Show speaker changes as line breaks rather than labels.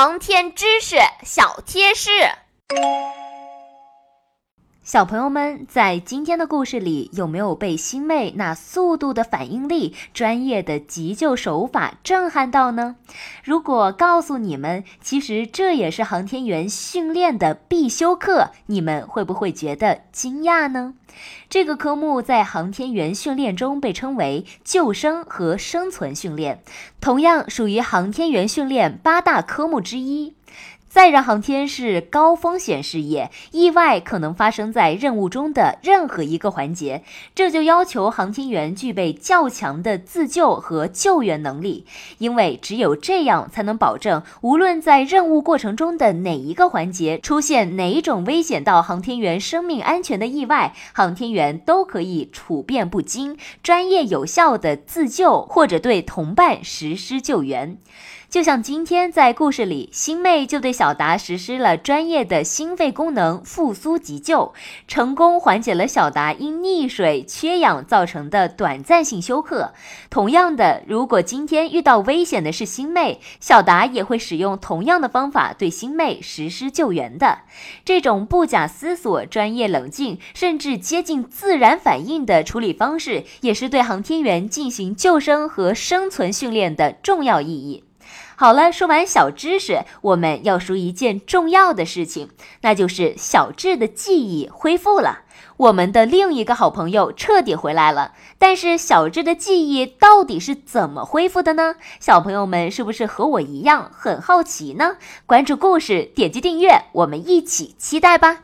航天知识小贴士。
小朋友们，在今天的故事里，有没有被星妹那速度的反应力、专业的急救手法震撼到呢？如果告诉你们，其实这也是航天员训练的必修课，你们会不会觉得惊讶呢？这个科目在航天员训练中被称为救生和生存训练，同样属于航天员训练八大科目之一。载人航天是高风险事业，意外可能发生在任务中的任何一个环节，这就要求航天员具备较强的自救和救援能力，因为只有这样才能保证，无论在任务过程中的哪一个环节出现哪一种危险到航天员生命安全的意外，航天员都可以处变不惊，专业有效的自救或者对同伴实施救援。就像今天在故事里，星妹就对小达实施了专业的心肺功能复苏急救，成功缓解了小达因溺水缺氧造成的短暂性休克。同样的，如果今天遇到危险的是星妹，小达也会使用同样的方法对星妹实施救援的。这种不假思索、专业冷静，甚至接近自然反应的处理方式，也是对航天员进行救生和生存训练的重要意义。好了，说完小知识，我们要说一件重要的事情，那就是小智的记忆恢复了，我们的另一个好朋友彻底回来了。但是小智的记忆到底是怎么恢复的呢？小朋友们是不是和我一样很好奇呢？关注故事，点击订阅，我们一起期待吧。